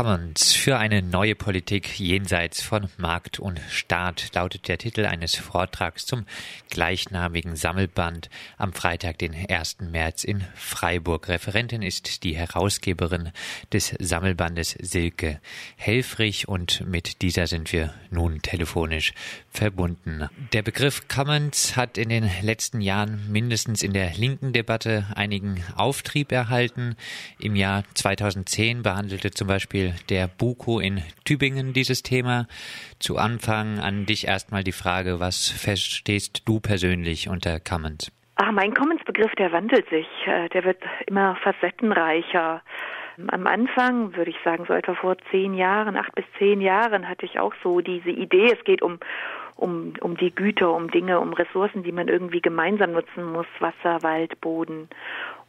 Commons für eine neue Politik jenseits von Markt und Staat lautet der Titel eines Vortrags zum gleichnamigen Sammelband am Freitag, den 1. März in Freiburg. Referentin ist die Herausgeberin des Sammelbandes Silke Helfrich und mit dieser sind wir nun telefonisch verbunden. Der Begriff Commons hat in den letzten Jahren mindestens in der linken Debatte einigen Auftrieb erhalten. Im Jahr 2010 behandelte zum Beispiel Der BUKO in Tübingen dieses Thema. Zu Anfang an dich erstmal die Frage, was verstehst du persönlich unter Commons? Ach, mein Commons-Begriff, der wandelt sich. Äh, der wird immer facettenreicher. Am Anfang, würde ich sagen, so etwa vor zehn Jahren, acht bis zehn Jahren, hatte ich auch so diese Idee, es geht um, um, um die Güter, um Dinge, um Ressourcen, die man irgendwie gemeinsam nutzen muss, Wasser, Wald, Boden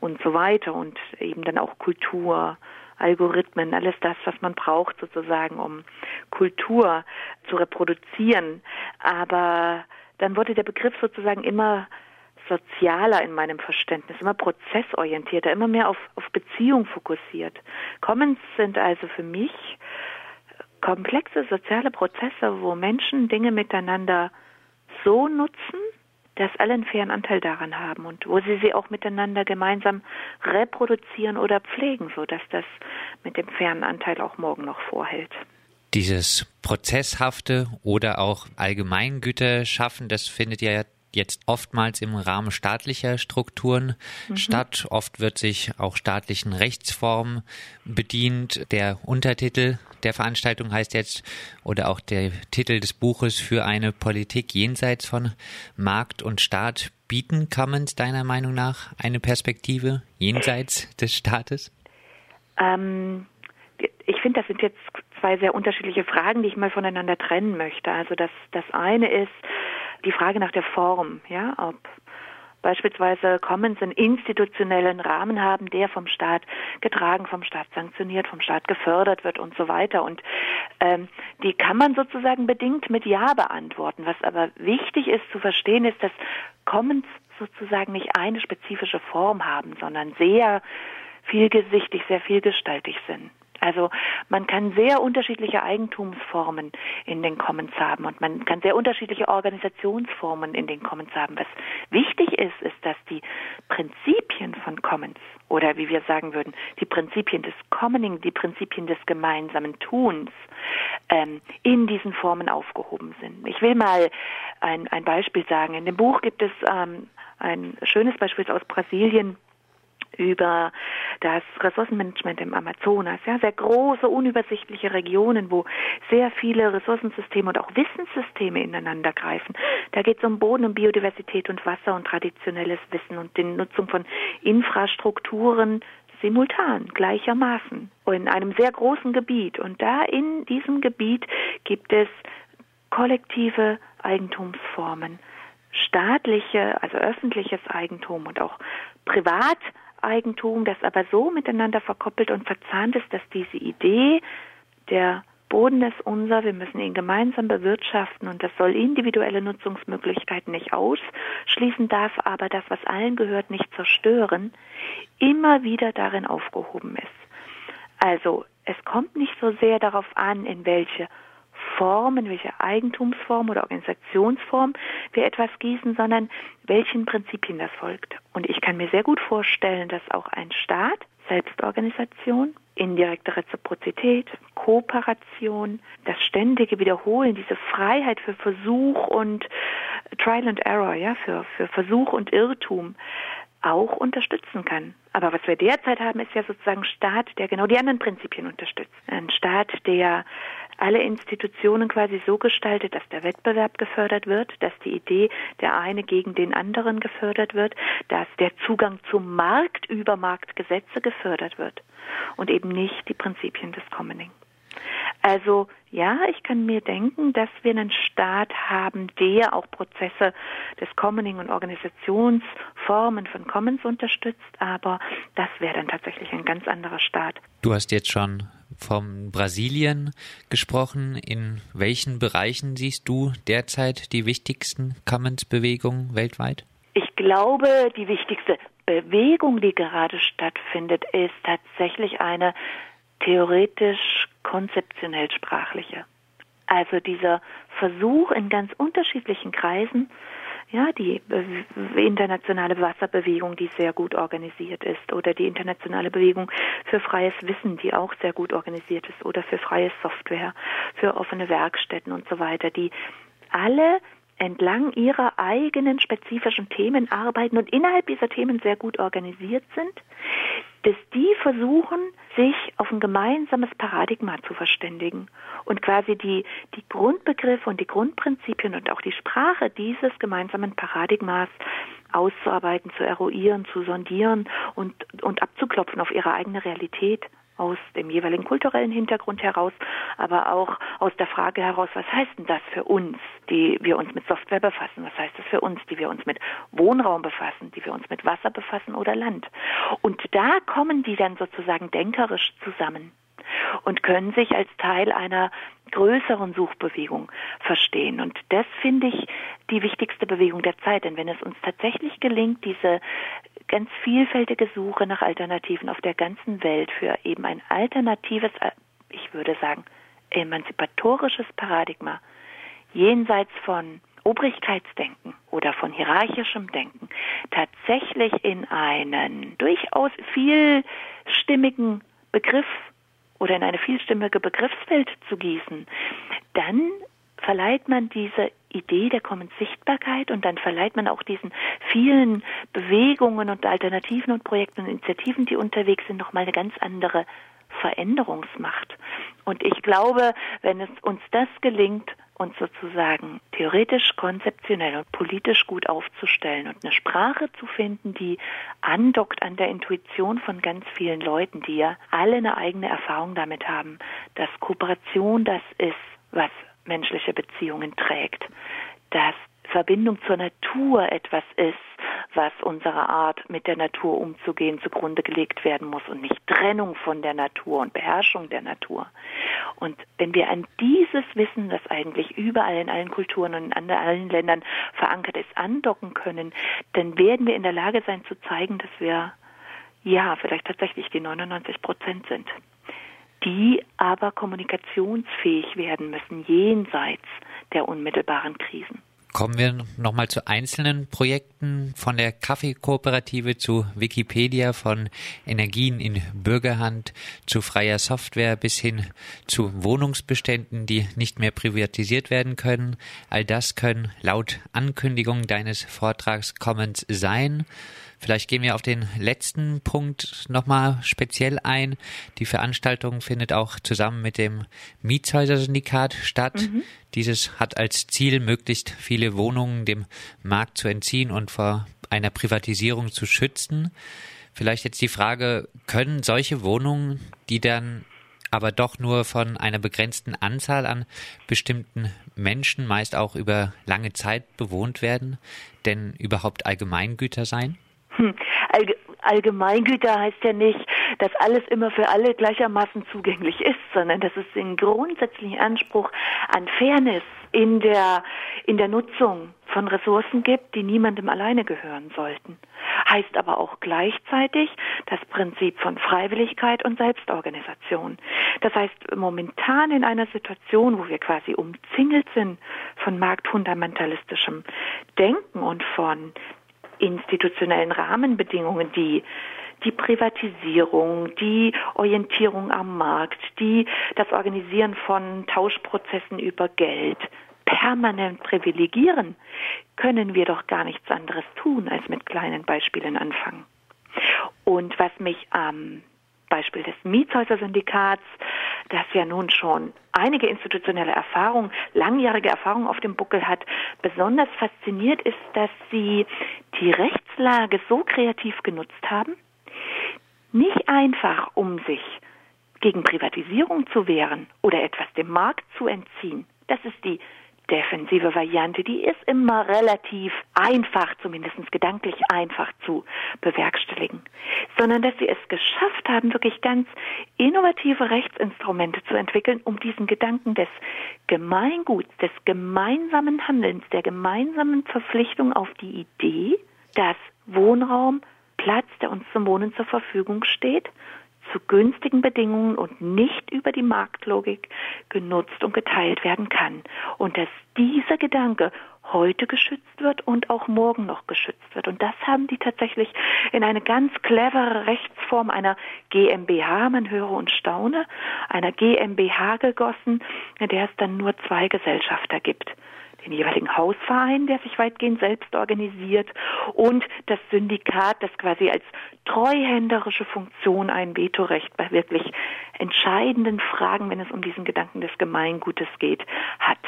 und so weiter und eben dann auch Kultur. Algorithmen, alles das, was man braucht sozusagen, um Kultur zu reproduzieren. Aber dann wurde der Begriff sozusagen immer sozialer in meinem Verständnis, immer prozessorientierter, immer mehr auf, auf Beziehung fokussiert. Commons sind also für mich komplexe soziale Prozesse, wo Menschen Dinge miteinander so nutzen, dass alle einen fairen Anteil daran haben und wo sie sie auch miteinander gemeinsam reproduzieren oder pflegen, sodass das mit dem fairen Anteil auch morgen noch vorhält. Dieses Prozesshafte oder auch Allgemeingüter schaffen, das findet ja jetzt oftmals im Rahmen staatlicher Strukturen mhm. statt. Oft wird sich auch staatlichen Rechtsformen bedient. Der Untertitel der Veranstaltung heißt jetzt oder auch der Titel des Buches für eine Politik jenseits von Markt und Staat. Bieten Commons deiner Meinung nach eine Perspektive jenseits des Staates? Ähm, ich finde, das sind jetzt zwei sehr unterschiedliche Fragen, die ich mal voneinander trennen möchte. Also das, das eine ist, die Frage nach der Form, ja, ob beispielsweise Commons einen institutionellen Rahmen haben, der vom Staat getragen, vom Staat sanktioniert, vom Staat gefördert wird und so weiter. Und ähm, die kann man sozusagen bedingt mit Ja beantworten. Was aber wichtig ist zu verstehen, ist, dass Commons sozusagen nicht eine spezifische Form haben, sondern sehr vielgesichtig, sehr vielgestaltig sind. Also man kann sehr unterschiedliche Eigentumsformen in den Commons haben und man kann sehr unterschiedliche Organisationsformen in den Commons haben. Was wichtig ist, ist, dass die Prinzipien von Commons oder wie wir sagen würden, die Prinzipien des Commoning, die Prinzipien des gemeinsamen Tuns ähm, in diesen Formen aufgehoben sind. Ich will mal ein, ein Beispiel sagen. In dem Buch gibt es ähm, ein schönes Beispiel aus Brasilien über das Ressourcenmanagement im Amazonas, ja, sehr große, unübersichtliche Regionen, wo sehr viele Ressourcensysteme und auch Wissenssysteme ineinander greifen. Da geht es um Boden, um Biodiversität und Wasser und traditionelles Wissen und die Nutzung von Infrastrukturen simultan, gleichermaßen, in einem sehr großen Gebiet. Und da in diesem Gebiet gibt es kollektive Eigentumsformen, staatliche, also öffentliches Eigentum und auch privat Eigentum, das aber so miteinander verkoppelt und verzahnt ist, dass diese Idee, der Boden ist unser, wir müssen ihn gemeinsam bewirtschaften und das soll individuelle Nutzungsmöglichkeiten nicht ausschließen, darf aber das, was allen gehört, nicht zerstören, immer wieder darin aufgehoben ist. Also es kommt nicht so sehr darauf an, in welche Form, in welcher Eigentumsform oder Organisationsform wir etwas gießen, sondern welchen Prinzipien das folgt. Und ich kann mir sehr gut vorstellen, dass auch ein Staat, Selbstorganisation, indirekte Reziprozität, Kooperation, das ständige Wiederholen, diese Freiheit für Versuch und Trial and Error, ja, für, für Versuch und Irrtum auch unterstützen kann. Aber was wir derzeit haben, ist ja sozusagen ein Staat, der genau die anderen Prinzipien unterstützt. Ein Staat, der alle Institutionen quasi so gestaltet, dass der Wettbewerb gefördert wird, dass die Idee der eine gegen den anderen gefördert wird, dass der Zugang zum Markt über Marktgesetze gefördert wird und eben nicht die Prinzipien des Commoning. Also ja, ich kann mir denken, dass wir einen Staat haben, der auch Prozesse des Commoning und Organisationsformen von Commons unterstützt, aber das wäre dann tatsächlich ein ganz anderer Staat. Du hast jetzt schon vom Brasilien gesprochen. In welchen Bereichen siehst du derzeit die wichtigsten Commons-Bewegungen weltweit? Ich glaube, die wichtigste Bewegung, die gerade stattfindet, ist tatsächlich eine theoretisch konzeptionell-sprachliche. Also dieser Versuch in ganz unterschiedlichen Kreisen, ja, die internationale Wasserbewegung, die sehr gut organisiert ist, oder die internationale Bewegung für freies Wissen, die auch sehr gut organisiert ist, oder für freie Software, für offene Werkstätten und so weiter, die alle entlang ihrer eigenen spezifischen Themen arbeiten und innerhalb dieser Themen sehr gut organisiert sind, dass die versuchen, sich auf ein gemeinsames Paradigma zu verständigen und quasi die, die Grundbegriffe und die Grundprinzipien und auch die Sprache dieses gemeinsamen Paradigmas auszuarbeiten, zu eruieren, zu sondieren und, und abzuklopfen auf ihre eigene Realität aus dem jeweiligen kulturellen Hintergrund heraus, aber auch aus der Frage heraus, was heißt denn das für uns, die wir uns mit Software befassen? Was heißt das für uns, die wir uns mit Wohnraum befassen, die wir uns mit Wasser befassen oder Land? Und da kommen die dann sozusagen denkerisch zusammen und können sich als Teil einer größeren Suchbewegung verstehen. Und das finde ich die wichtigste Bewegung der Zeit. Denn wenn es uns tatsächlich gelingt, diese ganz vielfältige Suche nach Alternativen auf der ganzen Welt für eben ein alternatives, äh, ich würde sagen, emanzipatorisches Paradigma jenseits von Obrigkeitsdenken oder von hierarchischem Denken tatsächlich in einen durchaus vielstimmigen Begriff oder in eine vielstimmige Begriffswelt zu gießen, dann verleiht man diese Idee der Common Sichtbarkeit und dann verleiht man auch diesen vielen Bewegungen und Alternativen und Projekten und Initiativen, die unterwegs sind, nochmal eine ganz andere Veränderungsmacht. Und ich glaube, wenn es uns das gelingt, uns sozusagen theoretisch, konzeptionell und politisch gut aufzustellen und eine Sprache zu finden, die andockt an der Intuition von ganz vielen Leuten, die ja alle eine eigene Erfahrung damit haben, dass Kooperation das ist, was menschliche Beziehungen trägt, dass Verbindung zur Natur etwas ist, was unserer Art, mit der Natur umzugehen, zugrunde gelegt werden muss und nicht Trennung von der Natur und Beherrschung der Natur. Und wenn wir an dieses Wissen, das eigentlich überall in allen Kulturen und in allen Ländern verankert ist, andocken können, dann werden wir in der Lage sein zu zeigen, dass wir ja vielleicht tatsächlich die 99 Prozent sind die aber kommunikationsfähig werden müssen jenseits der unmittelbaren Krisen. Kommen wir nochmal zu einzelnen Projekten von der Kaffeekooperative zu Wikipedia, von Energien in Bürgerhand zu freier Software bis hin zu Wohnungsbeständen, die nicht mehr privatisiert werden können. All das können laut Ankündigung deines Vortrags Commons sein. Vielleicht gehen wir auf den letzten Punkt nochmal speziell ein. Die Veranstaltung findet auch zusammen mit dem Mietshäuser-Syndikat statt. Mhm. Dieses hat als Ziel, möglichst viele Wohnungen dem Markt zu entziehen und vor einer Privatisierung zu schützen. Vielleicht jetzt die Frage, können solche Wohnungen, die dann aber doch nur von einer begrenzten Anzahl an bestimmten Menschen, meist auch über lange Zeit bewohnt werden, denn überhaupt Allgemeingüter sein? Hm. Allgemeingüter heißt ja nicht, dass alles immer für alle gleichermaßen zugänglich ist, sondern dass es den grundsätzlichen Anspruch an Fairness in der, in der Nutzung von Ressourcen gibt, die niemandem alleine gehören sollten. Heißt aber auch gleichzeitig das Prinzip von Freiwilligkeit und Selbstorganisation. Das heißt, momentan in einer Situation, wo wir quasi umzingelt sind von marktfundamentalistischem Denken und von institutionellen Rahmenbedingungen, die die Privatisierung, die Orientierung am Markt, die das Organisieren von Tauschprozessen über Geld permanent privilegieren, können wir doch gar nichts anderes tun, als mit kleinen Beispielen anfangen. Und was mich am Beispiel des Mietshäuser-Syndikats, das ja nun schon einige institutionelle Erfahrung, langjährige Erfahrung auf dem Buckel hat, besonders fasziniert ist, dass sie die Rechtslage so kreativ genutzt haben, nicht einfach um sich gegen Privatisierung zu wehren oder etwas dem Markt zu entziehen. Das ist die defensive Variante, die ist immer relativ einfach, zumindest gedanklich einfach zu bewerkstelligen, sondern dass sie es geschafft haben, wirklich ganz innovative Rechtsinstrumente zu entwickeln, um diesen Gedanken des Gemeinguts, des gemeinsamen Handelns, der gemeinsamen Verpflichtung auf die Idee, dass Wohnraum Platz, der uns zum Wohnen zur Verfügung steht, zu günstigen Bedingungen und nicht über die Marktlogik genutzt und geteilt werden kann. Und dass dieser Gedanke heute geschützt wird und auch morgen noch geschützt wird. Und das haben die tatsächlich in eine ganz clevere Rechtsform einer GmbH, man höre und staune, einer GmbH gegossen, in der es dann nur zwei Gesellschafter gibt den jeweiligen Hausverein, der sich weitgehend selbst organisiert, und das Syndikat, das quasi als treuhänderische Funktion ein Vetorecht bei wirklich entscheidenden Fragen, wenn es um diesen Gedanken des Gemeingutes geht, hat.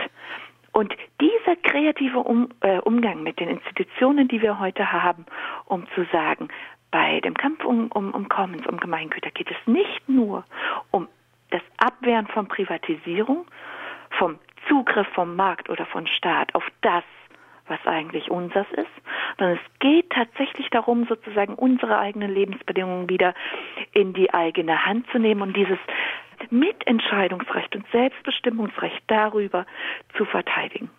Und dieser kreative um, äh, Umgang mit den Institutionen, die wir heute haben, um zu sagen, bei dem Kampf um, um, um Commons, um Gemeingüter geht es nicht nur um das Abwehren von Privatisierung, vom Zugriff vom Markt oder von Staat auf das, was eigentlich unseres ist, sondern es geht tatsächlich darum, sozusagen unsere eigenen Lebensbedingungen wieder in die eigene Hand zu nehmen und dieses Mitentscheidungsrecht und Selbstbestimmungsrecht darüber zu verteidigen.